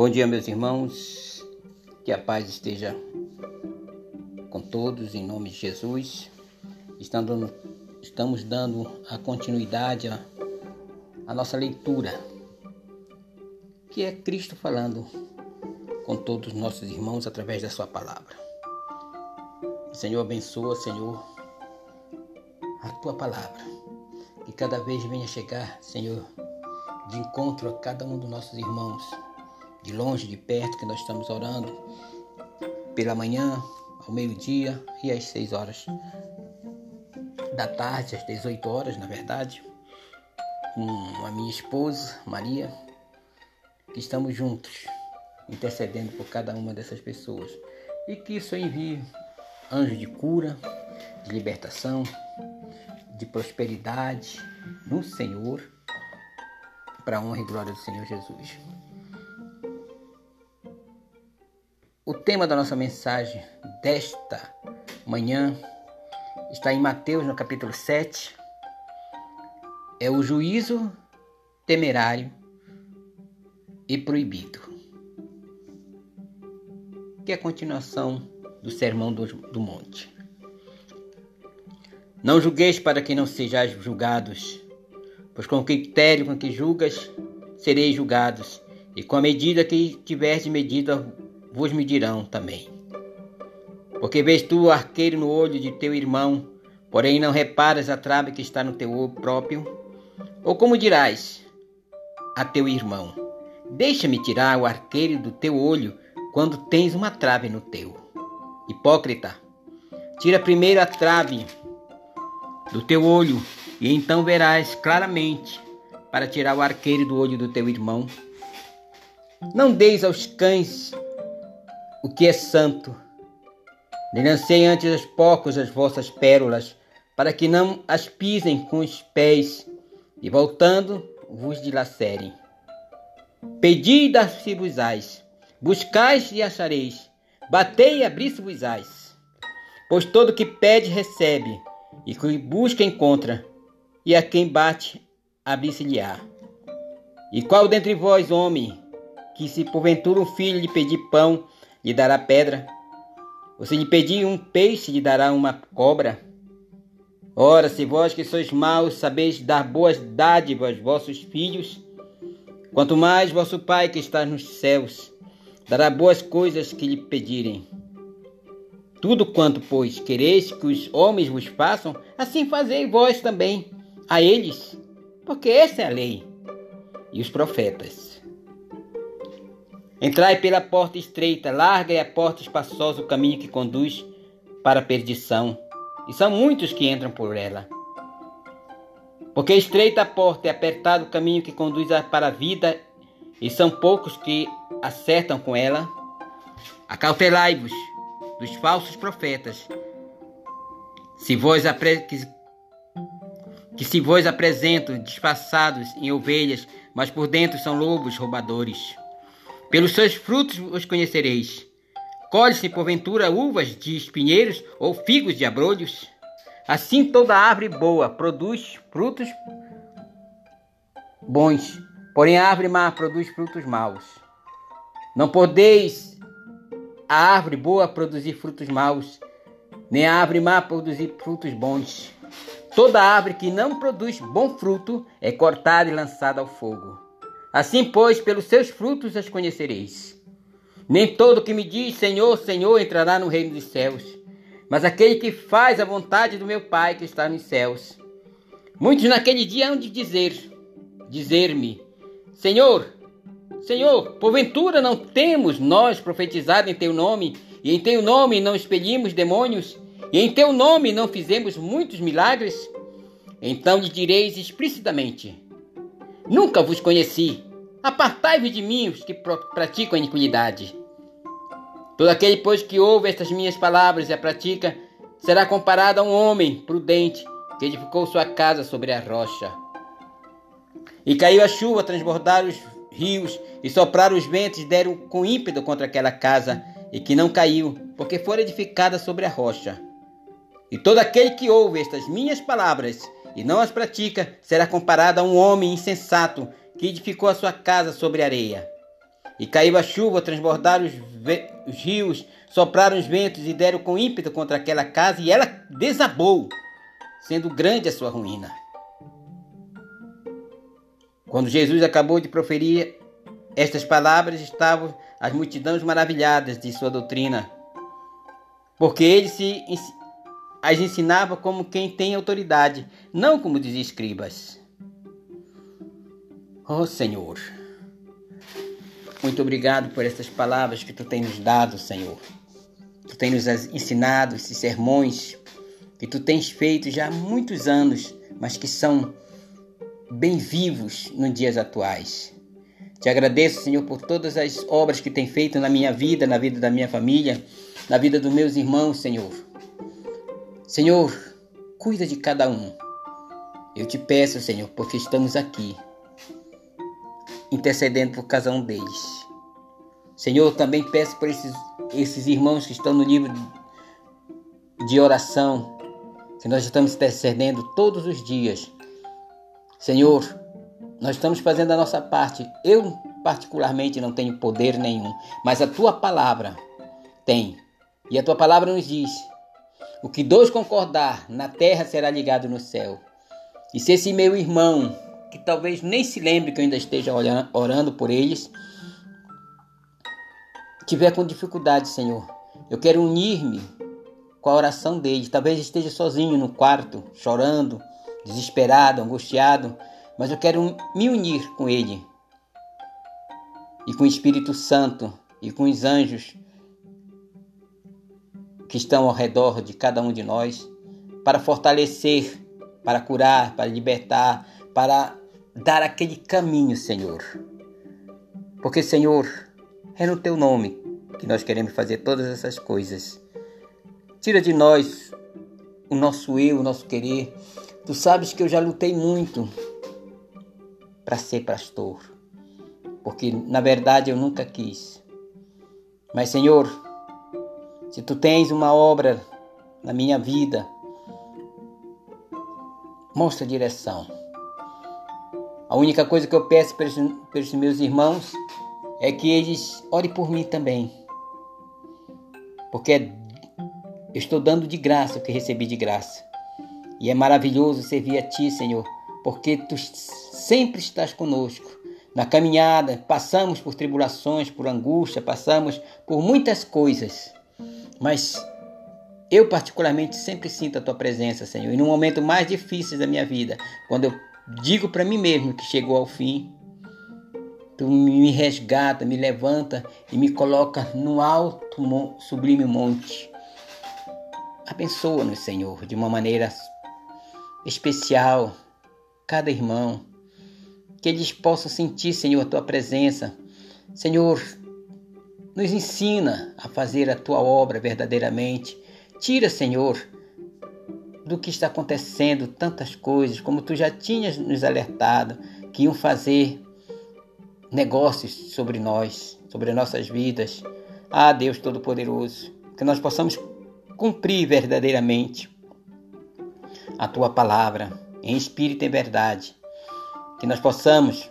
Bom dia, meus irmãos. Que a paz esteja com todos, em nome de Jesus. Estamos dando a continuidade à, nossa leitura, que é Cristo falando com todos os nossos irmãos através da Sua palavra. Senhor, abençoa, Senhor, a Tua palavra. Que cada vez venha chegar, Senhor, de encontro a cada um dos nossos irmãos de longe, de perto, que nós estamos orando pela manhã, ao meio-dia e às 6 horas da tarde, às 18 horas, na verdade, com a minha esposa, Maria, que estamos juntos, intercedendo por cada uma dessas pessoas. E que isso envie anjo de cura, de libertação, de prosperidade no Senhor, para a honra e glória do Senhor Jesus. O tema da nossa mensagem desta manhã está em Mateus, no capítulo 7. É o juízo temerário e proibido. Que é a continuação do Sermão do, do Monte. Não julgueis para que não sejais julgados, pois com o critério com que julgas, sereis julgados, e com a medida que tiveres medido vos medirão também. Porque vês tu o arqueiro no olho de teu irmão, porém não reparas a trave que está no teu olho próprio? Ou como dirás a teu irmão: Deixa-me tirar o arqueiro do teu olho quando tens uma trave no teu? Hipócrita, tira primeiro a trave do teu olho, e então verás claramente para tirar o arqueiro do olho do teu irmão. Não deis aos cães o que é santo. Denunciei antes aos porcos as vossas pérolas, para que não as pisem com os pés, e voltando vos dilacerem. Pedi e dar-se-vos-ás, buscais e achareis, batei e abri-se-vos-ás. Pois todo que pede recebe, e que busca encontra, e a quem bate abri-se-lhe-á. E qual dentre vós, homem, que se porventura um filho lhe pedir pão, lhe dará pedra. Ou se lhe pedir um peixe, lhe dará uma cobra. Ora, se vós que sois maus sabeis dar boas dádivas aos vossos filhos, quanto mais vosso Pai que está nos céus dará boas coisas que lhe pedirem. Tudo quanto, pois, quereis que os homens vos façam, assim fazei vós também a eles, porque essa é a lei e os profetas. Entrai pela porta estreita, larga é a porta espaçosa o caminho que conduz para a perdição, e são muitos que entram por ela. Porque estreita a porta e apertado o caminho que conduz para a vida, e são poucos que acertam com ela. Acautelai-vos dos falsos profetas, se vós que, que se vos apresentam disfarçados em ovelhas, mas por dentro são lobos roubadores. Pelos seus frutos os conhecereis. Colhe-se porventura uvas de espinheiros ou figos de abrolhos? Assim toda árvore boa produz frutos bons, porém a árvore má produz frutos maus. Não podeis a árvore boa produzir frutos maus, nem a árvore má produzir frutos bons. Toda árvore que não produz bom fruto é cortada e lançada ao fogo. Assim, pois, pelos seus frutos as conhecereis. Nem todo que me diz Senhor, Senhor entrará no reino dos céus, mas aquele que faz a vontade do meu Pai que está nos céus. Muitos naquele dia hão de dizer, dizer-me, Senhor, Senhor, porventura não temos nós profetizado em teu nome, e em teu nome não expelimos demônios, e em teu nome não fizemos muitos milagres? Então lhe direis explicitamente: Nunca vos conheci. Apartai-vos de mim, os que praticam a iniquidade. Todo aquele, pois, que ouve estas minhas palavras e a pratica, será comparado a um homem prudente que edificou sua casa sobre a rocha. E caiu a chuva, transbordaram os rios, e sopraram os ventos, deram com ímpeto contra aquela casa, e que não caiu, porque foi edificada sobre a rocha. E todo aquele que ouve estas minhas palavras e não as pratica, será comparado a um homem insensato que edificou a sua casa sobre areia. E caiu a chuva, transbordaram os, os rios, sopraram os ventos e deram com ímpeto contra aquela casa, e ela desabou, sendo grande a sua ruína. Quando Jesus acabou de proferir estas palavras, estavam as multidões maravilhadas de sua doutrina, porque ele se, as ensinava como quem tem autoridade, não como os escribas. Oh Senhor, muito obrigado por essas palavras que tu tens nos dado, Senhor. Tu tens nos ensinado esses sermões que tu tens feito já há muitos anos, mas que são bem vivos nos dias atuais. Te agradeço, Senhor, por todas as obras que tem feito na minha vida, na vida da minha família, na vida dos meus irmãos, Senhor. Senhor, cuida de cada um. Eu te peço, Senhor, porque estamos aqui intercedendo por cada um deles. Senhor, também peço por esses, esses irmãos que estão no livro de oração, que nós estamos intercedendo todos os dias. Senhor, nós estamos fazendo a nossa parte. Eu, particularmente, não tenho poder nenhum, mas a tua palavra tem. E a tua palavra nos diz: o que dois concordar na terra será ligado no céu. E se esse meu irmão que talvez nem se lembre que eu ainda esteja orando por eles, tiver com dificuldade, Senhor, eu quero unir-me com a oração deles. Talvez esteja sozinho no quarto, chorando, desesperado, angustiado, mas eu quero me unir com ele e com o Espírito Santo e com os anjos que estão ao redor de cada um de nós para fortalecer, para curar, para libertar, para dar aquele caminho, Senhor. Porque, Senhor, é no teu nome que nós queremos fazer todas essas coisas. Tira de nós o nosso eu, o nosso querer. Tu sabes que eu já lutei muito para ser pastor, porque na verdade eu nunca quis. Mas, Senhor, se tu tens uma obra na minha vida, mostra a direção. A única coisa que eu peço para os meus irmãos é que eles orem por mim também. Porque eu estou dando de graça o que recebi de graça. E é maravilhoso servir a Ti, Senhor, porque Tu sempre estás conosco. Na caminhada, passamos por tribulações, por angústia, passamos por muitas coisas. Mas eu, particularmente, sempre sinto a Tua presença, Senhor. E no momento mais difícil da minha vida, quando eu digo para mim mesmo que chegou ao fim. Tu me resgata, me levanta e me coloca no alto sublime monte. Abençoa-nos, Senhor, de uma maneira especial, cada irmão, que eles possam sentir, Senhor, a tua presença. Senhor, nos ensina a fazer a tua obra verdadeiramente. Tira, Senhor, do que está acontecendo, tantas coisas, como tu já tinhas nos alertado, que iam fazer negócios sobre nós, sobre nossas vidas. Ah, Deus Todo-Poderoso, que nós possamos cumprir verdadeiramente a tua palavra, em espírito e verdade. Que nós possamos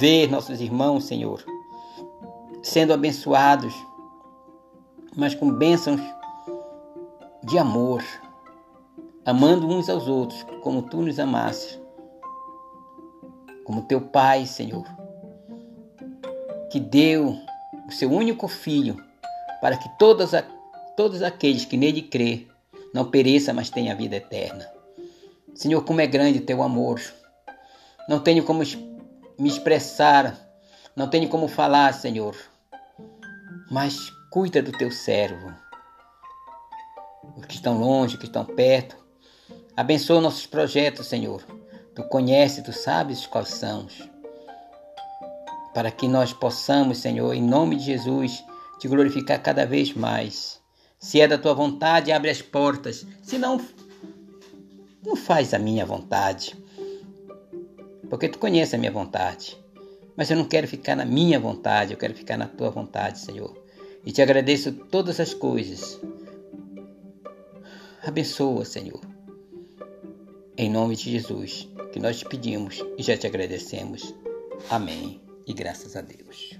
ver nossos irmãos, Senhor, sendo abençoados, mas com bênçãos de amor, amando uns aos outros, como tu nos amaste, como teu Pai, Senhor, que deu o seu único filho para que todos, aqueles que nele crê não pereça, mas tenha vida eterna. Senhor, como é grande teu amor. Não tenho como me expressar, não tenho como falar, Senhor. Mas cuida do teu servo. Os que estão longe, que estão perto, Abençoa nossos projetos, Senhor. Tu conheces, tu sabes quais são. Para que nós possamos, Senhor, em nome de Jesus, te glorificar cada vez mais. Se é da tua vontade, abre as portas. Se não, não faz a minha vontade. Porque tu conheces a minha vontade. Mas eu não quero ficar na minha vontade, eu quero ficar na tua vontade, Senhor. E te agradeço todas as coisas. Abençoa, Senhor. Em nome de Jesus, que nós te pedimos e já te agradecemos. Amém. E graças a Deus.